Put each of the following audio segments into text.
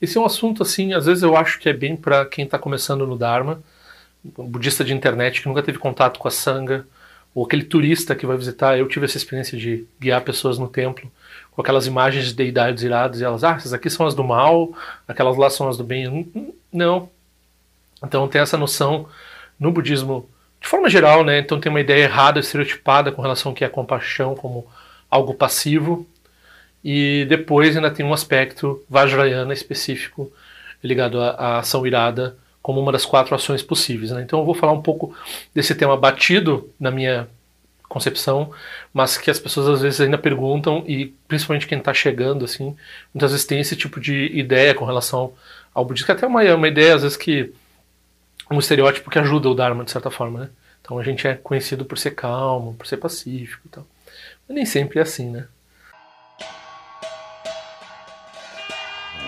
esse é um assunto assim, às vezes eu acho que é bem para quem está começando no Dharma, um budista de internet que nunca teve contato com a sangha, ou aquele turista que vai visitar. Eu tive essa experiência de guiar pessoas no templo com aquelas imagens de deidades iradas e elas, ah, essas aqui são as do mal, aquelas lá são as do bem. Não. Então tem essa noção no budismo de forma geral, né? Então tem uma ideia errada, estereotipada com relação ao que é compaixão como algo passivo. E depois ainda tem um aspecto Vajrayana específico ligado à, à ação irada como uma das quatro ações possíveis. Né? Então eu vou falar um pouco desse tema batido na minha concepção, mas que as pessoas às vezes ainda perguntam e principalmente quem está chegando assim, muitas vezes tem esse tipo de ideia com relação ao budismo, que até é uma, uma ideia às vezes que um estereótipo que ajuda o Dharma de certa forma, né? Então a gente é conhecido por ser calmo, por ser pacífico e tal. Mas nem sempre é assim, né?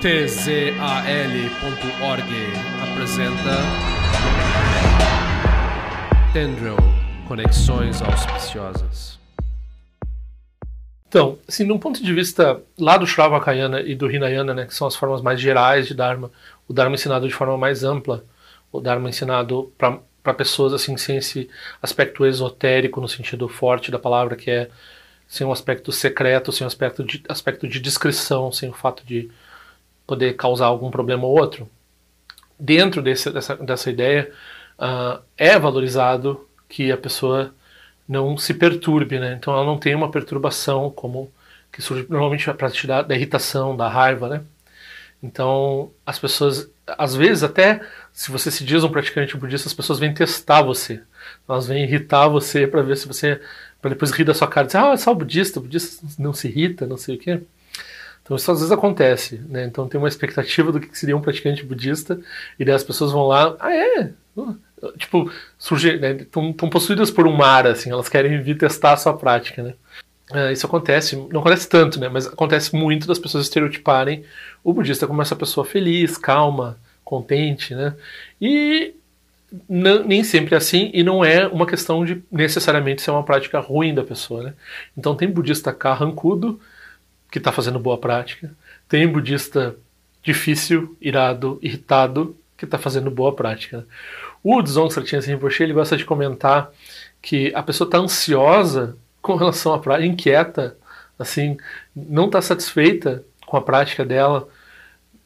tzal.org apresenta Tendril Conexões Auspiciosas. Então, assim, de um ponto de vista lá do Shravakayana e do Hinayana, né, que são as formas mais gerais de Dharma, o Dharma ensinado de forma mais ampla, o Dharma ensinado para pessoas assim sem esse aspecto esotérico no sentido forte da palavra, que é sem um aspecto secreto, sem um aspecto de, aspecto de discrição, sem o fato de poder causar algum problema ou outro. Dentro desse, dessa, dessa ideia, uh, é valorizado que a pessoa não se perturbe, né? Então ela não tem uma perturbação como que surge normalmente a partir da, da irritação, da raiva, né? Então as pessoas, às vezes até se você se diz um praticante budista, as pessoas vêm testar você. Elas vêm irritar você para ver se você, para depois rir da sua cara, e dizer, ah, é só budista, budista não se irrita, não sei o quê. Então isso às vezes acontece, né? Então tem uma expectativa do que seria um praticante budista e daí as pessoas vão lá, ah é, tipo surge, estão né? possuídas por um mar assim, elas querem vir testar a sua prática, né? É, isso acontece, não acontece tanto, né? Mas acontece muito das pessoas estereotiparem o budista como essa pessoa feliz, calma, contente, né? E nem sempre é assim, e não é uma questão de necessariamente ser uma prática ruim da pessoa, né? Então tem budista carrancudo que está fazendo boa prática, tem budista difícil, irado, irritado, que está fazendo boa prática. O Dzong Sartyan Rinpoche, ele gosta de comentar que a pessoa está ansiosa com relação à prática, inquieta, assim, não está satisfeita com a prática dela,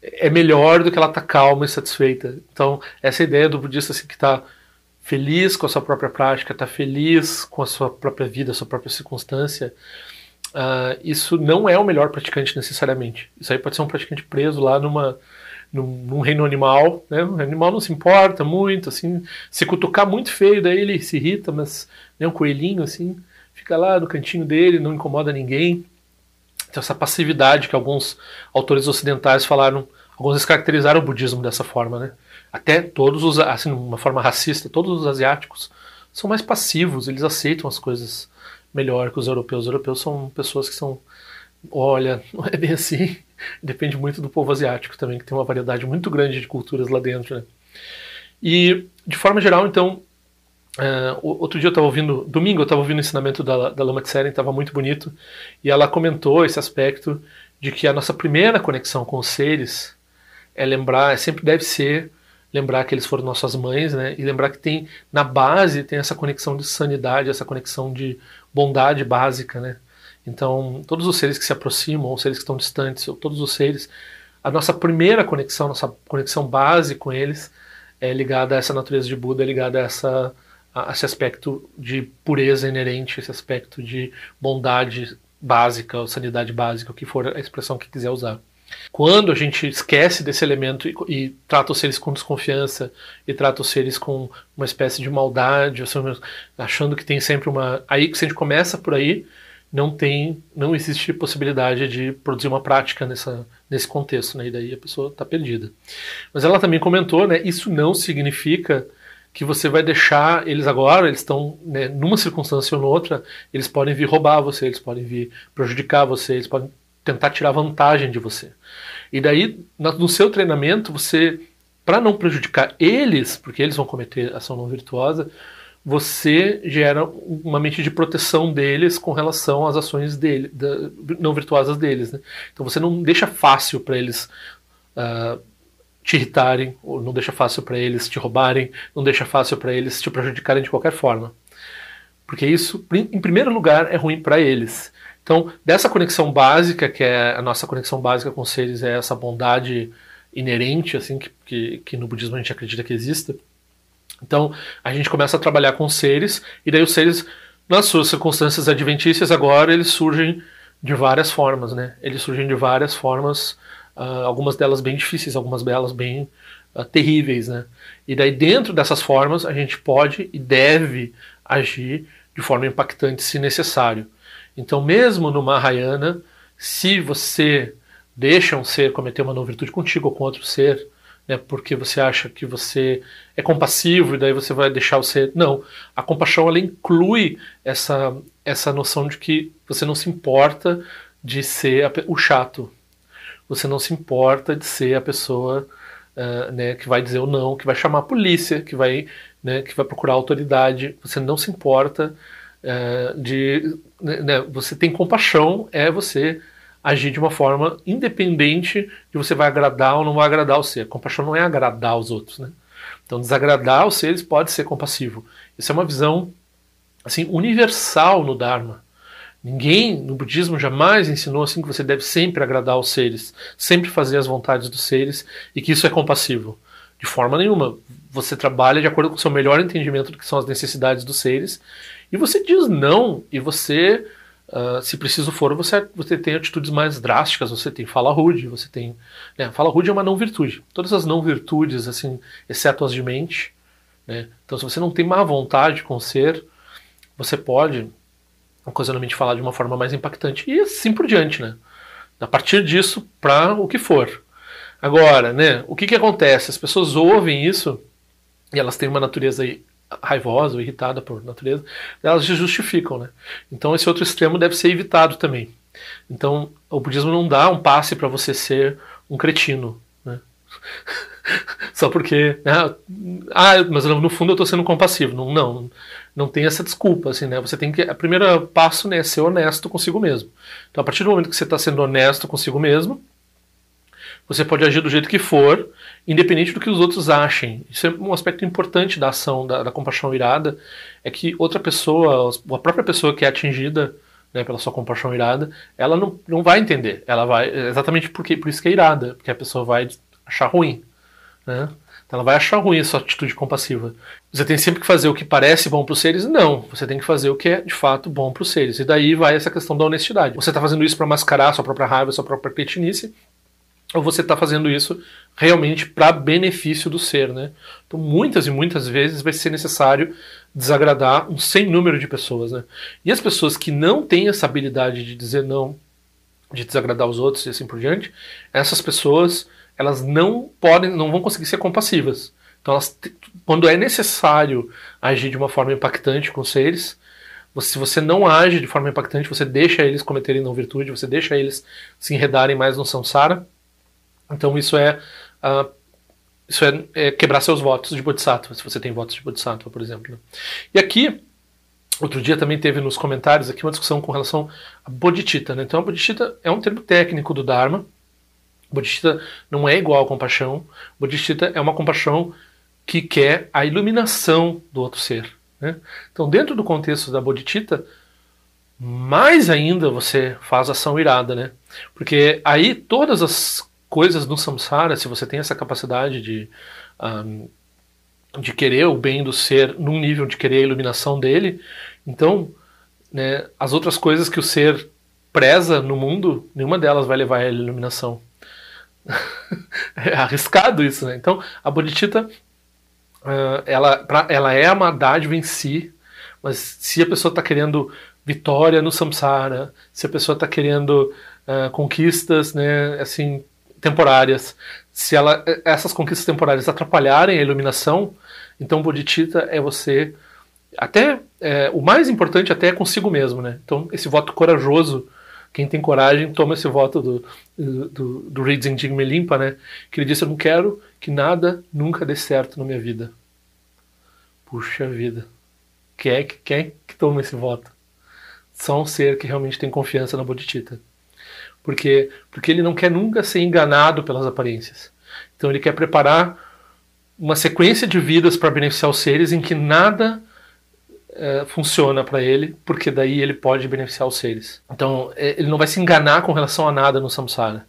é melhor do que ela está calma e satisfeita. Então, essa ideia do budista assim, que está feliz com a sua própria prática, está feliz com a sua própria vida, a sua própria circunstância, Uh, isso não é o melhor praticante necessariamente. Isso aí pode ser um praticante preso lá numa, num, num, reino animal, né? O animal não se importa muito, assim, se cutucar muito feio, daí ele se irrita, mas né, um coelhinho assim, fica lá no cantinho dele, não incomoda ninguém. Então essa passividade que alguns autores ocidentais falaram, alguns caracterizaram o budismo dessa forma, né? Até todos os, assim, de uma forma racista, todos os asiáticos são mais passivos, eles aceitam as coisas melhor que os europeus. Os europeus são pessoas que são, olha, não é bem assim. Depende muito do povo asiático também, que tem uma variedade muito grande de culturas lá dentro. Né? E, de forma geral, então, uh, outro dia eu estava ouvindo, domingo eu estava ouvindo o ensinamento da, da Lama Tseren, estava muito bonito, e ela comentou esse aspecto de que a nossa primeira conexão com os seres é lembrar, sempre deve ser lembrar que eles foram nossas mães, né? E lembrar que tem na base tem essa conexão de sanidade, essa conexão de bondade básica, né? Então, todos os seres que se aproximam, ou seres que estão distantes, ou todos os seres, a nossa primeira conexão, nossa conexão base com eles é ligada a essa natureza de Buda, é ligada a, essa, a esse aspecto de pureza inerente, esse aspecto de bondade básica, ou sanidade básica, o que for a expressão que quiser usar. Quando a gente esquece desse elemento e, e, trata os seres com desconfiança e trata os seres com uma espécie de maldade, achando que tem sempre uma. Aí que a gente começa por aí, não tem, não existe possibilidade de produzir uma prática nessa, nesse contexto, né? E daí a pessoa está perdida. Mas ela também comentou, né? Isso não significa que você vai deixar eles agora, eles estão né, numa circunstância ou noutra, eles podem vir roubar você, eles podem vir prejudicar você, eles podem tentar tirar vantagem de você. E daí, no seu treinamento, você, para não prejudicar eles, porque eles vão cometer ação não virtuosa, você gera uma mente de proteção deles com relação às ações dele, da, não virtuosas deles. Né? Então você não deixa fácil para eles uh, te irritarem, ou não deixa fácil para eles te roubarem, não deixa fácil para eles te prejudicarem de qualquer forma. Porque isso, em primeiro lugar, é ruim para eles. Então, dessa conexão básica, que é a nossa conexão básica com os seres, é essa bondade inerente, assim, que, que, que no budismo a gente acredita que exista. Então, a gente começa a trabalhar com seres, e daí os seres, nas suas circunstâncias adventícias, agora eles surgem de várias formas, né? Eles surgem de várias formas, uh, algumas delas bem difíceis, algumas delas bem uh, terríveis, né? E daí, dentro dessas formas, a gente pode e deve agir de forma impactante se necessário. Então, mesmo no Mahayana, se você deixa um ser cometer uma não virtude contigo ou com outro ser, né, porque você acha que você é compassivo e daí você vai deixar o ser. Não. A compaixão ela inclui essa, essa noção de que você não se importa de ser a, o chato. Você não se importa de ser a pessoa uh, né, que vai dizer o não, que vai chamar a polícia, que vai, né, que vai procurar a autoridade. Você não se importa é, de né, né, você tem compaixão é você agir de uma forma independente de você vai agradar ou não vai agradar o ser. Compaixão não é agradar os outros, né? Então desagradar os seres pode ser compassivo. Isso é uma visão assim universal no Dharma. Ninguém no budismo jamais ensinou assim que você deve sempre agradar os seres, sempre fazer as vontades dos seres e que isso é compassivo. De forma nenhuma. Você trabalha de acordo com o seu melhor entendimento do que são as necessidades dos seres e você diz não, e você, uh, se preciso for, você, você tem atitudes mais drásticas, você tem fala rude, você tem. Né, fala rude é uma não virtude. Todas as não virtudes, assim, exceto as de mente. Né? Então, se você não tem má vontade com o ser, você pode ocasionalmente falar de uma forma mais impactante. E assim por diante, né? A partir disso, para o que for. Agora, né, o que, que acontece? As pessoas ouvem isso e elas têm uma natureza raivosa ou irritada por natureza, elas se justificam, né? Então esse outro extremo deve ser evitado também. Então o budismo não dá um passe para você ser um cretino, né? Só porque, né? ah, mas no fundo eu estou sendo compassivo. Não, não, não tem essa desculpa, assim, né? Você tem que, o primeiro passo, né, é ser honesto consigo mesmo. Então a partir do momento que você está sendo honesto consigo mesmo, você pode agir do jeito que for, independente do que os outros achem. Isso é um aspecto importante da ação da, da compaixão irada, é que outra pessoa, a própria pessoa que é atingida né, pela sua compaixão irada, ela não, não vai entender. Ela vai exatamente porque por isso que é irada, porque a pessoa vai achar ruim, né? Então ela vai achar ruim essa atitude compassiva. Você tem sempre que fazer o que parece bom para os seres? Não. Você tem que fazer o que é de fato bom para os seres. E daí vai essa questão da honestidade. Você está fazendo isso para mascarar sua própria raiva, sua própria cretinice, ou você está fazendo isso realmente para benefício do ser, né? Então, muitas e muitas vezes vai ser necessário desagradar um sem número de pessoas, né? E as pessoas que não têm essa habilidade de dizer não, de desagradar os outros e assim por diante, essas pessoas elas não podem, não vão conseguir ser compassivas. Então, elas, quando é necessário agir de uma forma impactante com os seres, se você não age de forma impactante, você deixa eles cometerem não virtude, você deixa eles se enredarem mais no samsara, então isso é, uh, isso é, é, quebrar seus votos de Bodhisattva, se você tem votos de Bodhisattva, por exemplo. Né? E aqui, outro dia também teve nos comentários aqui uma discussão com relação a Bodhicitta. Né? Então a Bodhicitta é um termo técnico do Dharma. Bodhicitta não é igual a compaixão. Bodhicitta é uma compaixão que quer a iluminação do outro ser. Né? Então, dentro do contexto da Bodhicitta, mais ainda você faz ação irada, né? Porque aí todas as coisas no samsara, se você tem essa capacidade de, um, de querer o bem do ser num nível de querer a iluminação dele, então né, as outras coisas que o ser preza no mundo, nenhuma delas vai levar a iluminação. é arriscado isso, né? Então, a Bodhicitta, uh, ela, pra, ela é uma dádiva em si, mas se a pessoa está querendo vitória no samsara, se a pessoa está querendo uh, conquistas, né, assim, temporárias. Se ela, essas conquistas temporárias atrapalharem a iluminação, então Bodhicitta é você até é, o mais importante até é consigo mesmo, né? Então esse voto corajoso, quem tem coragem toma esse voto do do, do Rinzin Jigme Limpa, né? Que ele disse eu não quero que nada nunca dê certo na minha vida. Puxa vida, quem é, quem é que toma esse voto? Só um ser que realmente tem confiança na Bodhicitta. Por quê? Porque ele não quer nunca ser enganado pelas aparências. Então ele quer preparar uma sequência de vidas para beneficiar os seres em que nada é, funciona para ele, porque daí ele pode beneficiar os seres. Então é, ele não vai se enganar com relação a nada no samsara.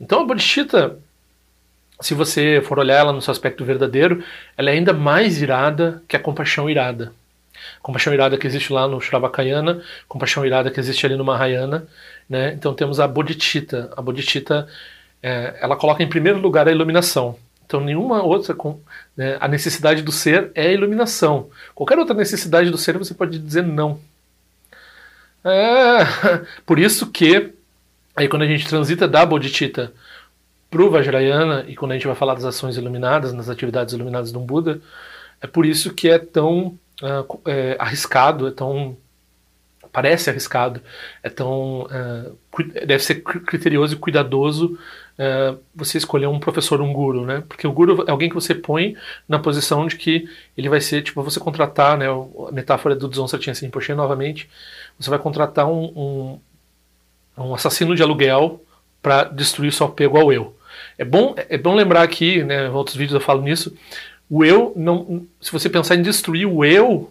Então a bodhicitta, se você for olhar ela no seu aspecto verdadeiro, ela é ainda mais irada que a compaixão irada. Compaixão irada que existe lá no Shravakayana, compaixão irada que existe ali no Mahayana. Né? Então temos a bodhicitta. A bodhicitta é, ela coloca em primeiro lugar a iluminação. Então, nenhuma outra. Né, a necessidade do ser é a iluminação. Qualquer outra necessidade do ser você pode dizer não. É, por isso que, aí quando a gente transita da Bodhicitta para o Vajrayana, e quando a gente vai falar das ações iluminadas, nas atividades iluminadas de um Buda, é por isso que é tão uh, é, arriscado, é tão parece arriscado, é tão uh, deve ser criterioso e cuidadoso uh, você escolher um professor, um guru, né? Porque o guru é alguém que você põe na posição de que ele vai ser, tipo, você contratar, né? A metáfora do Dzonsa tinha assim, poxa, novamente, você vai contratar um, um, um assassino de aluguel para destruir seu apego ao eu. É bom, é bom lembrar aqui, né? Em outros vídeos eu falo nisso. O eu não, se você pensar em destruir o eu,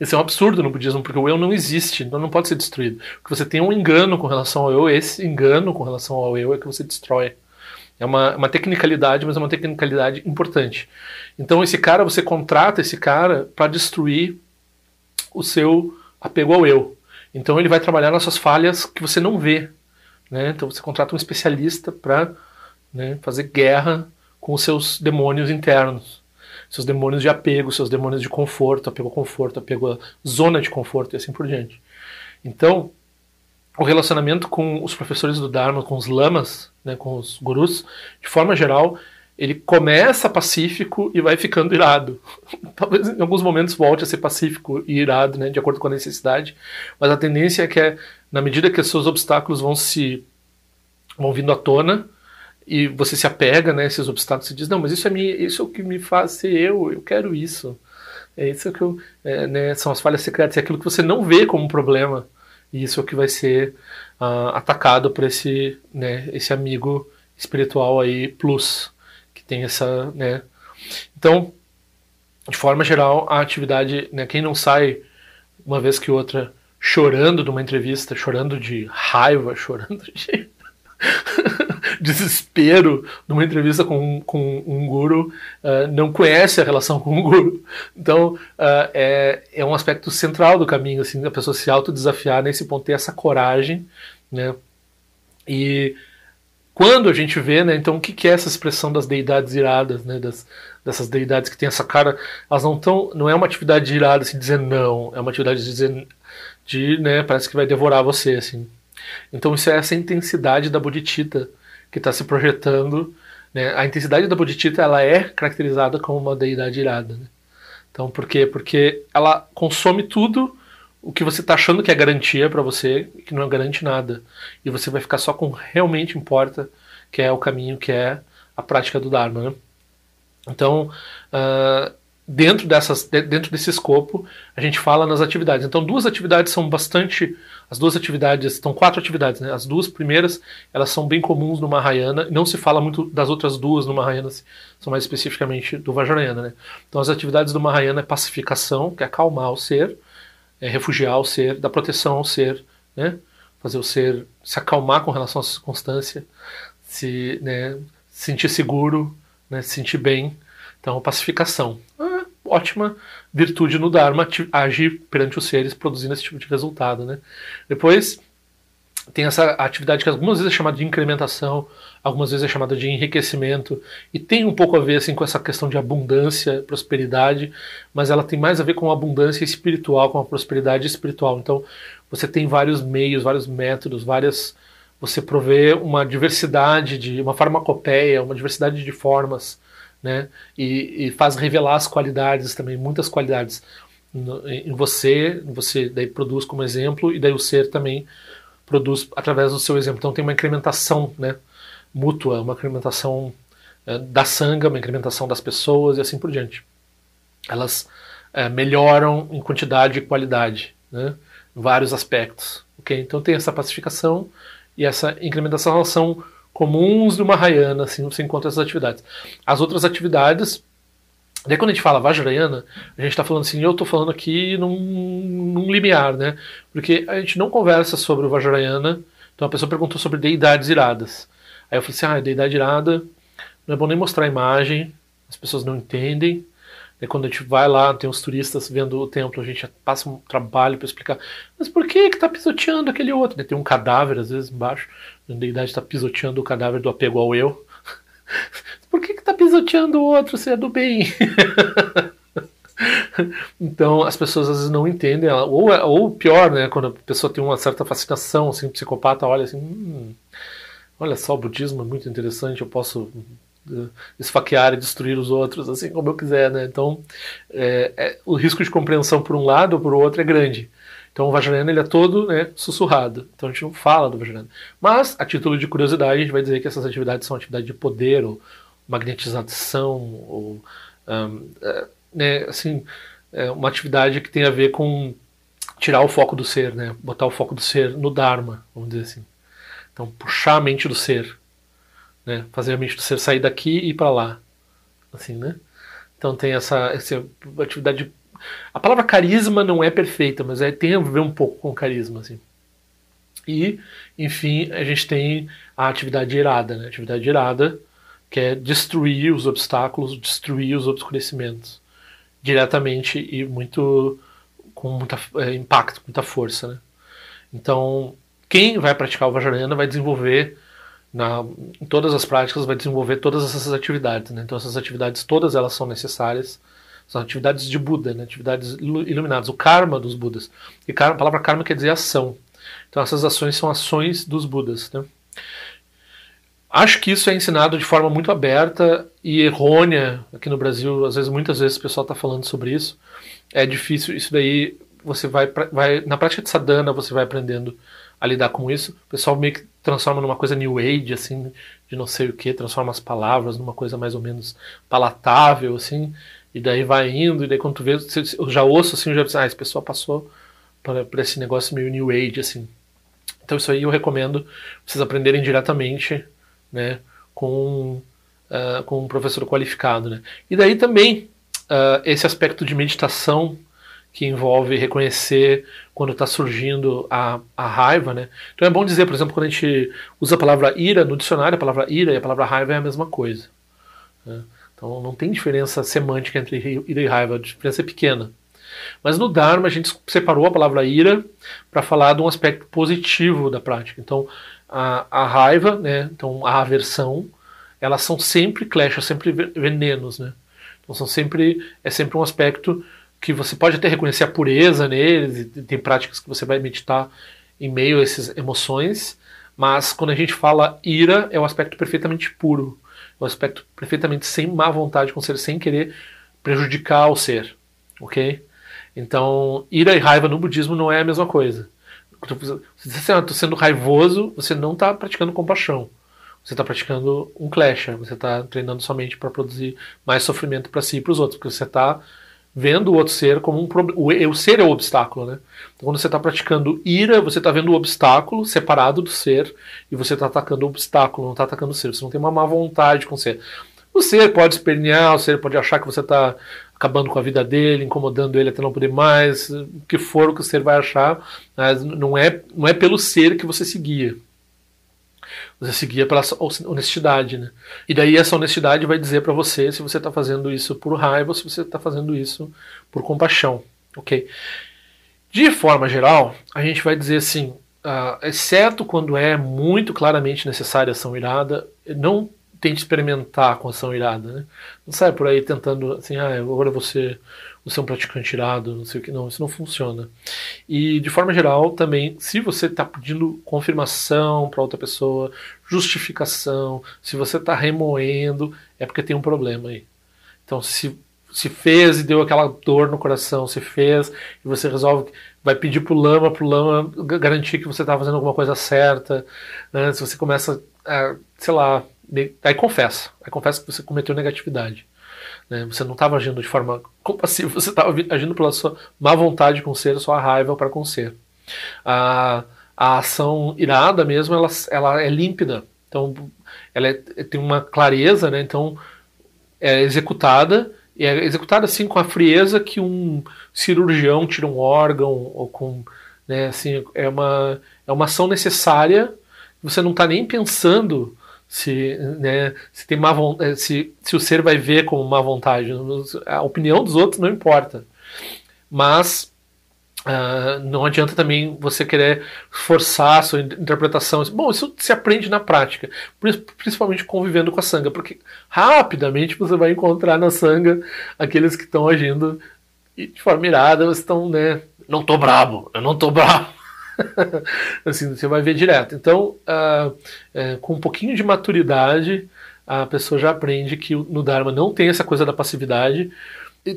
esse é um absurdo no budismo, porque o eu não existe, então não pode ser destruído. Porque você tem um engano com relação ao eu, esse engano com relação ao eu é que você destrói. É uma, uma tecnicalidade, mas é uma tecnicalidade importante. Então esse cara, você contrata esse cara para destruir o seu apego ao eu. Então ele vai trabalhar nas suas falhas que você não vê. Né? Então você contrata um especialista para né, fazer guerra com os seus demônios internos seus demônios de apego, seus demônios de conforto, apego ao conforto, apego à zona de conforto e assim por diante. Então, o relacionamento com os professores do Dharma, com os lamas, né, com os gurus, de forma geral, ele começa pacífico e vai ficando irado. Talvez em alguns momentos volte a ser pacífico e irado, né, de acordo com a necessidade, mas a tendência é que, na medida que os seus obstáculos vão se vão vindo à tona, e você se apega né, esses obstáculos e diz, não, mas isso é, minha, isso é o que me faz ser eu, eu quero isso. É isso que eu, é, né, são as falhas secretas, é aquilo que você não vê como problema. E isso é o que vai ser uh, atacado por esse, né, esse amigo espiritual aí, plus, que tem essa, né. Então, de forma geral, a atividade, né, quem não sai uma vez que outra chorando de uma entrevista, chorando de raiva, chorando de desespero numa entrevista com, com um guru, uh, não conhece a relação com o guru. Então, uh, é, é um aspecto central do caminho, assim, a pessoa se autodesafiar nesse ponto, ter essa coragem, né? E quando a gente vê, né, então o que, que é essa expressão das deidades iradas, né, das, dessas deidades que tem essa cara, elas não estão, não é uma atividade irada assim, dizer não, é uma atividade de dizer, de, né, parece que vai devorar você, assim. Então isso é essa intensidade da bodhicitta que está se projetando. Né? A intensidade da bodhicitta ela é caracterizada como uma deidade irada. Né? Então por quê? Porque ela consome tudo o que você está achando que é garantia para você que não garante nada. E você vai ficar só com o que realmente importa, que é o caminho, que é a prática do Dharma. Né? Então, uh, dentro, dessas, dentro desse escopo, a gente fala nas atividades. Então, duas atividades são bastante. As duas atividades, estão quatro atividades, né? As duas primeiras, elas são bem comuns no Mahayana. Não se fala muito das outras duas no Mahayana, são mais especificamente do Vajrayana, né? Então, as atividades do Mahayana é pacificação, que é acalmar o ser, é refugiar o ser, dar proteção ao ser, né? Fazer o ser se acalmar com relação à circunstância, se né, sentir seguro, né, se sentir bem. Então, pacificação. Ah, ótima virtude no Dharma agir perante os seres produzindo esse tipo de resultado. Né? Depois tem essa atividade que algumas vezes é chamada de incrementação, algumas vezes é chamada de enriquecimento, e tem um pouco a ver assim, com essa questão de abundância, prosperidade, mas ela tem mais a ver com a abundância espiritual, com a prosperidade espiritual. Então você tem vários meios, vários métodos, várias. Você provê uma diversidade de. uma farmacopeia, uma diversidade de formas né? E, e, faz revelar as qualidades também, muitas qualidades no, em você, você daí produz como exemplo e daí o ser também produz através do seu exemplo. Então tem uma incrementação, né? Mútua, uma incrementação é, da sanga, uma incrementação das pessoas e assim por diante. Elas é, melhoram em quantidade e qualidade, né? Vários aspectos, ok? Então tem essa pacificação e essa incrementação elas são comuns de uma Mahayana, assim, você encontra essas atividades. As outras atividades, daí quando a gente fala Vajrayana, a gente está falando assim, eu estou falando aqui num, num limiar, né? Porque a gente não conversa sobre o Vajrayana, então a pessoa perguntou sobre deidades iradas. Aí eu falei assim, ah, deidade irada, não é bom nem mostrar a imagem, as pessoas não entendem, e quando a gente vai lá, tem os turistas vendo o templo, a gente passa um trabalho para explicar. Mas por que que tá pisoteando aquele outro? Tem um cadáver, às vezes, embaixo. A deidade está pisoteando o cadáver do apego ao eu. por que que tá pisoteando o outro se é do bem? então as pessoas às vezes não entendem, ou, ou pior, né, quando a pessoa tem uma certa fascinação, assim, um psicopata olha assim, hum, olha só, o budismo é muito interessante, eu posso esfaquear e destruir os outros, assim como eu quiser, né? Então, é, é, o risco de compreensão por um lado ou por outro é grande. Então, o Vajrayana ele é todo né, sussurrado. Então, a gente não fala do Vajrayana. Mas, a título de curiosidade, a gente vai dizer que essas atividades são atividades de poder, ou magnetização, ou um, é, né, assim, é uma atividade que tem a ver com tirar o foco do ser, né? Botar o foco do ser no Dharma, vamos dizer assim. Então, puxar a mente do ser né? Fazer a mente do ser sair daqui e ir para lá, assim, né? Então tem essa, essa atividade. A palavra carisma não é perfeita, mas é, tem a ver um pouco com carisma, assim. E, enfim, a gente tem a atividade irada, né? A atividade irada, que é destruir os obstáculos, destruir os obscurecimentos diretamente e muito com muito é, impacto, muita força, né? Então, quem vai praticar o Vajrayana vai desenvolver na, em todas as práticas vai desenvolver todas essas atividades. Né? Então essas atividades todas elas são necessárias. São atividades de Buda, né? atividades iluminadas, o karma dos Budas. E karma, a palavra karma quer dizer ação. Então essas ações são ações dos Budas. Né? Acho que isso é ensinado de forma muito aberta e errônea aqui no Brasil. Às vezes, muitas vezes o pessoal está falando sobre isso. É difícil. Isso daí você vai, vai na prática de sadhana você vai aprendendo a lidar com isso. O pessoal meio que transforma numa coisa new age, assim, de não sei o que, transforma as palavras numa coisa mais ou menos palatável, assim, e daí vai indo, e daí quando tu vê, eu já ouço assim, eu já penso, ah, esse pessoal passou por, esse negócio meio new age, assim. Então isso aí eu recomendo vocês aprenderem diretamente, né, com, uh, com um professor qualificado, né. E daí também, uh, esse aspecto de meditação que envolve reconhecer quando está surgindo a, a raiva, né? Então é bom dizer, por exemplo, quando a gente usa a palavra ira no dicionário, a palavra ira e a palavra raiva é a mesma coisa. Né? Então não tem diferença semântica entre ira e raiva, a diferença é pequena. Mas no Dharma a gente separou a palavra ira para falar de um aspecto positivo da prática. Então a, a raiva, né? Então a aversão, elas são sempre kleshas, sempre venenos, né? Então são sempre é sempre um aspecto que você pode até reconhecer a pureza neles, tem práticas que você vai meditar em meio a essas emoções, mas quando a gente fala ira, é um aspecto perfeitamente puro, um aspecto perfeitamente sem má vontade com o ser, sem querer prejudicar o ser, ok? Então, ira e raiva no budismo não é a mesma coisa. Se você está sendo raivoso, você não está praticando compaixão. Você está praticando um clash, você está treinando somente para produzir mais sofrimento para si e para os outros, porque você está vendo o outro ser como um problema. O ser é o obstáculo, né? Então, quando você está praticando ira, você está vendo o obstáculo separado do ser e você está atacando o obstáculo, não está atacando o ser. Você não tem uma má vontade com o ser. O ser pode espernear, o ser pode achar que você está acabando com a vida dele, incomodando ele até não poder mais, o que for o que o ser vai achar, mas não é, não é pelo ser que você seguia. Você seguia pela honestidade, né? E daí essa honestidade vai dizer para você se você está fazendo isso por raiva ou se você está fazendo isso por compaixão, ok? De forma geral, a gente vai dizer assim, uh, exceto quando é muito claramente necessária ação irada, não tente experimentar com ação irada, né? Não sai por aí tentando assim, ah, agora você você é um praticante irado, não sei o que, não, isso não funciona. E de forma geral, também, se você está pedindo confirmação para outra pessoa, justificação, se você está remoendo, é porque tem um problema aí. Então, se se fez e deu aquela dor no coração, se fez e você resolve, vai pedir pro lama, pro lama garantir que você está fazendo alguma coisa certa, né? se você começa, a, sei lá, aí confessa, aí confessa que você cometeu negatividade. Né? Você não estava agindo de forma compassiva, você estava agindo pela sua má vontade com o ser, sua raiva para com o ser. Ah, a ação irada mesmo, ela, ela é límpida. Então, ela é, tem uma clareza, né? Então, é executada e é executada assim com a frieza que um cirurgião tira um órgão ou com, né? Assim, é uma é uma ação necessária. Você não está nem pensando se, né, se tem má vontade, se, se o ser vai ver como má vontade. A opinião dos outros não importa. Mas Uh, não adianta também você querer forçar a sua interpretação. Bom, isso se aprende na prática, principalmente convivendo com a sanga, porque rapidamente você vai encontrar na sanga aqueles que estão agindo de forma irada, estão, né? Não tô brabo, eu não tô brabo. assim, você vai ver direto. Então, uh, é, com um pouquinho de maturidade, a pessoa já aprende que no Dharma não tem essa coisa da passividade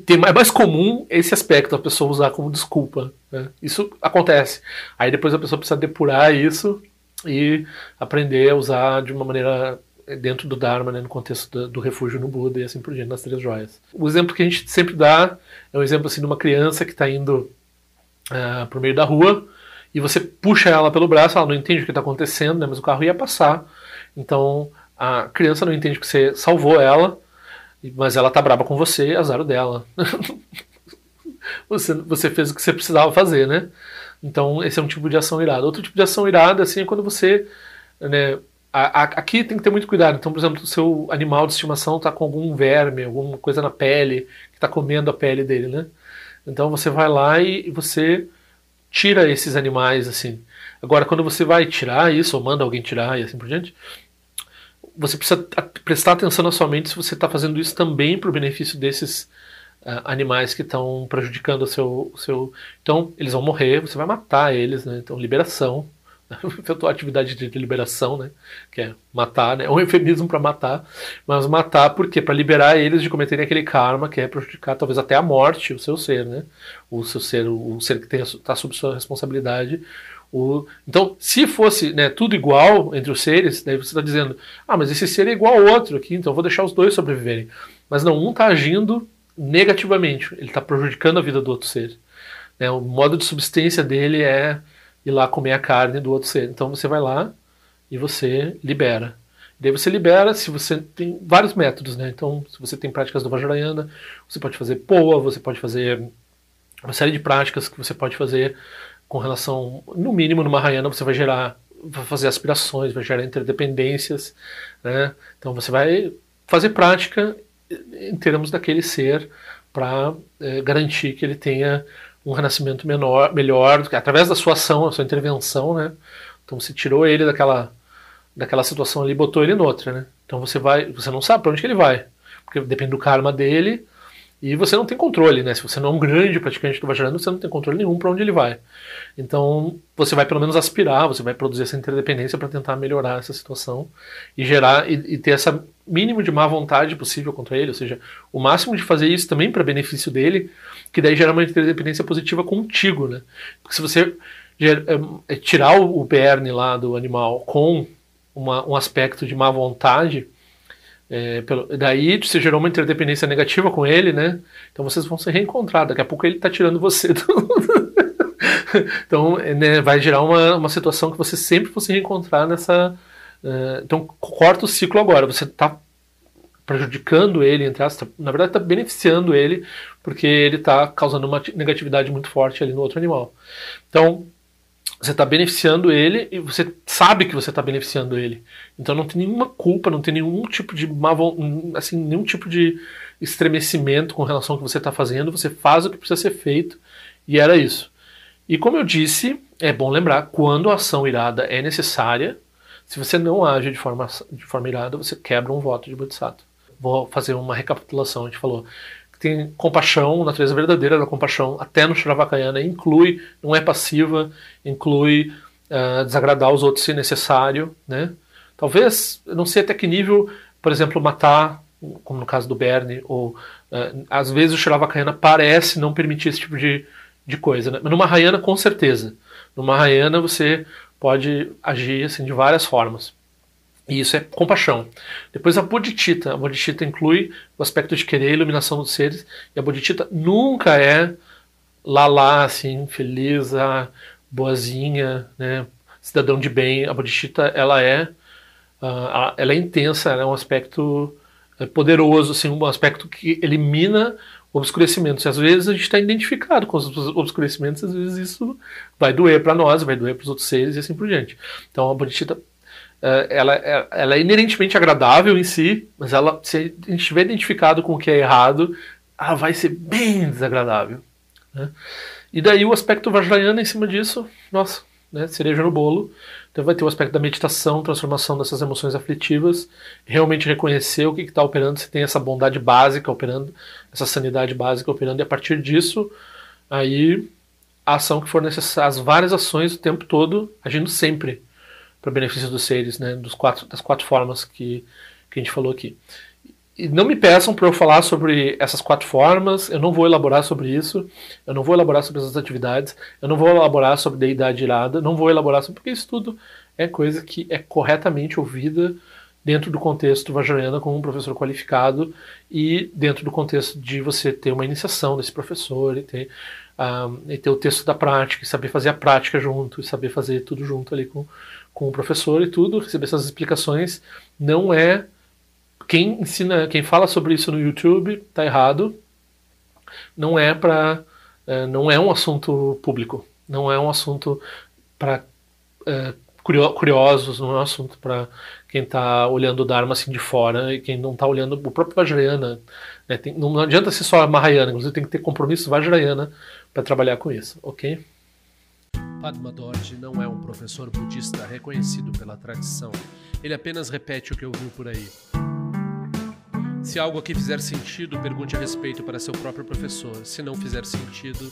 tem, é mais comum esse aspecto a pessoa usar como desculpa. Né? Isso acontece. Aí depois a pessoa precisa depurar isso e aprender a usar de uma maneira dentro do Dharma, né, no contexto do, do, refúgio no Buda e assim por diante, nas três joias. O exemplo que a gente sempre dá é um exemplo assim de uma criança que está indo uh, para o meio da rua e você puxa ela pelo braço, ela não entende o que está acontecendo, né, mas o carro ia passar. Então a criança não entende que você salvou ela, mas ela tá braba com você, azar dela. você, você fez o que você precisava fazer, né? Então, esse é um tipo de ação irada. Outro tipo de ação irada, assim, é quando você. Né, a, a, aqui tem que ter muito cuidado. Então, por exemplo, o seu animal de estimação está com algum verme, alguma coisa na pele, que está comendo a pele dele, né? Então, você vai lá e, e você tira esses animais, assim. Agora, quando você vai tirar isso, ou manda alguém tirar e assim por diante, você precisa prestar atenção na sua mente se você está fazendo isso também para o benefício desses uh, animais que estão prejudicando o seu, o seu. Então, eles vão morrer, você vai matar eles, né? Então, liberação. a atividade de liberação, né? Que é matar, né? É um eufemismo para matar, mas matar porque para liberar eles de cometerem aquele karma que é prejudicar talvez até a morte o seu ser, né? O seu ser, o ser que está sob sua responsabilidade o, então, se fosse né, tudo igual entre os seres, daí você está dizendo, ah, mas esse ser é igual ao outro aqui, então vou deixar os dois sobreviverem. Mas não, um está agindo negativamente, ele está prejudicando a vida do outro ser. Né, o modo de subsistência dele é ir lá comer a carne do outro ser. Então você vai lá e você libera. E daí você libera se você tem vários métodos, né? Então, se você tem práticas do Vajrayana, você pode fazer poa, você pode fazer uma série de práticas que você pode fazer com relação, no mínimo, no Mahayana você vai gerar, vai fazer aspirações, vai gerar interdependências, né? Então você vai fazer prática em termos daquele ser para é, garantir que ele tenha um renascimento menor, melhor, através da sua ação, a sua intervenção, né? Então você tirou ele daquela daquela situação ali, e botou ele noutra, né? Então você vai, você não sabe para onde que ele vai, porque depende do karma dele e você não tem controle, né? Se você não é um grande praticante do Vajrayana, você não tem controle nenhum para onde ele vai. Então, você vai pelo menos aspirar, você vai produzir essa interdependência para tentar melhorar essa situação e gerar e, e, ter essa mínimo de má vontade possível contra ele, ou seja, o máximo de fazer isso também para benefício dele, que daí gera uma interdependência positiva contigo, né? Porque se você é, é, tirar o, o berne lá do animal com uma, um aspecto de má vontade, é, pelo, daí você gerou uma interdependência negativa com ele, né? Então vocês vão se reencontrar. Daqui a pouco ele está tirando você do... então né, vai gerar uma, uma situação que você sempre fosse reencontrar nessa. Uh, então corta o ciclo agora. Você está prejudicando ele, entre aspas, na verdade está beneficiando ele, porque ele está causando uma negatividade muito forte ali no outro animal. Então você está beneficiando ele e você sabe que você está beneficiando ele. Então não tem nenhuma culpa, não tem nenhum tipo de assim, nenhum tipo de estremecimento com relação ao que você está fazendo. Você faz o que precisa ser feito e era isso. E como eu disse, é bom lembrar quando a ação irada é necessária. Se você não age de forma, de forma irada, você quebra um voto de Bodhisattva. Vou fazer uma recapitulação. A gente falou tem compaixão, natureza verdadeira da compaixão, até no Shravakayana, inclui, não é passiva, inclui uh, desagradar os outros se necessário, né? Talvez, não sei até que nível, por exemplo, matar, como no caso do Bernie, ou uh, às vezes o Shravakayana parece não permitir esse tipo de, de coisa, né? Mas no Mahayana, com certeza. No Mahayana você pode agir assim, de várias formas. E isso é compaixão. Depois a bodhicitta. A bodhicitta inclui o aspecto de querer a iluminação dos seres. E a bodhicitta nunca é lá lá, assim, feliz, boazinha, né? cidadão de bem, a bodhicitta ela é, uh, ela é intensa, ela é um aspecto é, poderoso, assim, um aspecto que elimina obscurecimentos. E às vezes a gente está identificado com os obscurecimentos, às vezes isso vai doer para nós, vai doer para os outros seres e assim por diante. Então a bodhicitta ela, é, ela é inerentemente agradável em si, mas ela, se a gente estiver identificado com o que é errado, ela vai ser bem desagradável. Né? E daí o aspecto vajrayana em cima disso, nossa, né, cereja no bolo. Então vai ter o aspecto da meditação, transformação dessas emoções aflitivas, realmente reconhecer o que está operando, se tem essa bondade básica operando, essa sanidade básica operando, e a partir disso, aí a ação que for necessária, as várias ações o tempo todo, agindo sempre para benefício dos seres, né, dos quatro, das quatro formas que, que a gente falou aqui. E não me peçam para eu falar sobre essas quatro formas, eu não vou elaborar sobre isso, eu não vou elaborar sobre essas atividades, eu não vou elaborar sobre deidade irada, não vou elaborar sobre. porque isso tudo é coisa que é corretamente ouvida dentro do contexto Vajrayana como um professor qualificado e dentro do contexto de você ter uma iniciação desse professor e ter, um, e ter o texto da prática, e saber fazer a prática junto, e saber fazer tudo junto ali com, com o professor e tudo, receber essas explicações, não é quem ensina, quem fala sobre isso no YouTube está errado. Não é para, é, não é um assunto público, não é um assunto para é, curiosos, não é um assunto para quem está olhando o Dharma assim de fora e quem não está olhando o próprio Vajrayana. Né, tem, não adianta ser só Mahayana, inclusive tem que ter compromisso Vajrayana para trabalhar com isso, ok? Padma Dorje não é um professor budista reconhecido pela tradição. Ele apenas repete o que ouviu por aí. Se algo aqui fizer sentido, pergunte a respeito para seu próprio professor. Se não fizer sentido,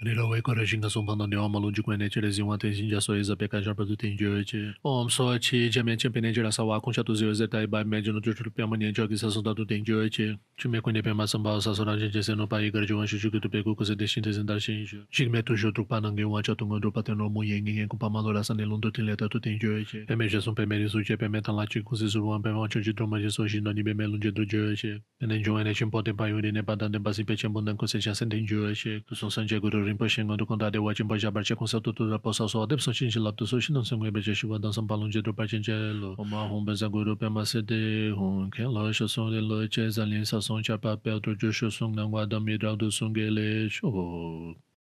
Nilo weko re shinga sumpa na niwa malun jikwe neche le zinwa ten shinja so eza peka jarpa du ten jio eche. Om so eche jamian chenpe neche la sawa kuncha tu zio eze tai e bai meje no chuchu pya manye jio ki sa sonda tu ten jio eche. Chume kwenye pe ma samba sa sora jen jese no pa igar jio wanshu chuki tu peku kuse deshin te zindar shin jio. Shigme tu shio trukpa nange wancha tunga drupa ten romu yengi ngen kumpa malo la sani lundu ten leta tu ten jio eche. Peme jesun peme risu che peme tan la chi kuse suruwan peme wancho jidro ma jeso shin no ni peme lunje dro jio eche. Pene jio ene chenpo ten pa yuri ne pa dan ten pa si pe chenpo nan kuse chasen ten jio eche. Kusun sanje guru rinpa shi ngandu kunda de wachin pa jabar che kunsa tu tu ra pa sa so adep san shin shi lab tu so shi nang sang ngwe beche shiwa dan san palung je dro pa chen che lo oma hong ben zang guru pe ma se de hong ke la sho song de lo che zan lin sa song cha pa pe dro jo sho song nang wa dam mi ra du song ge le sho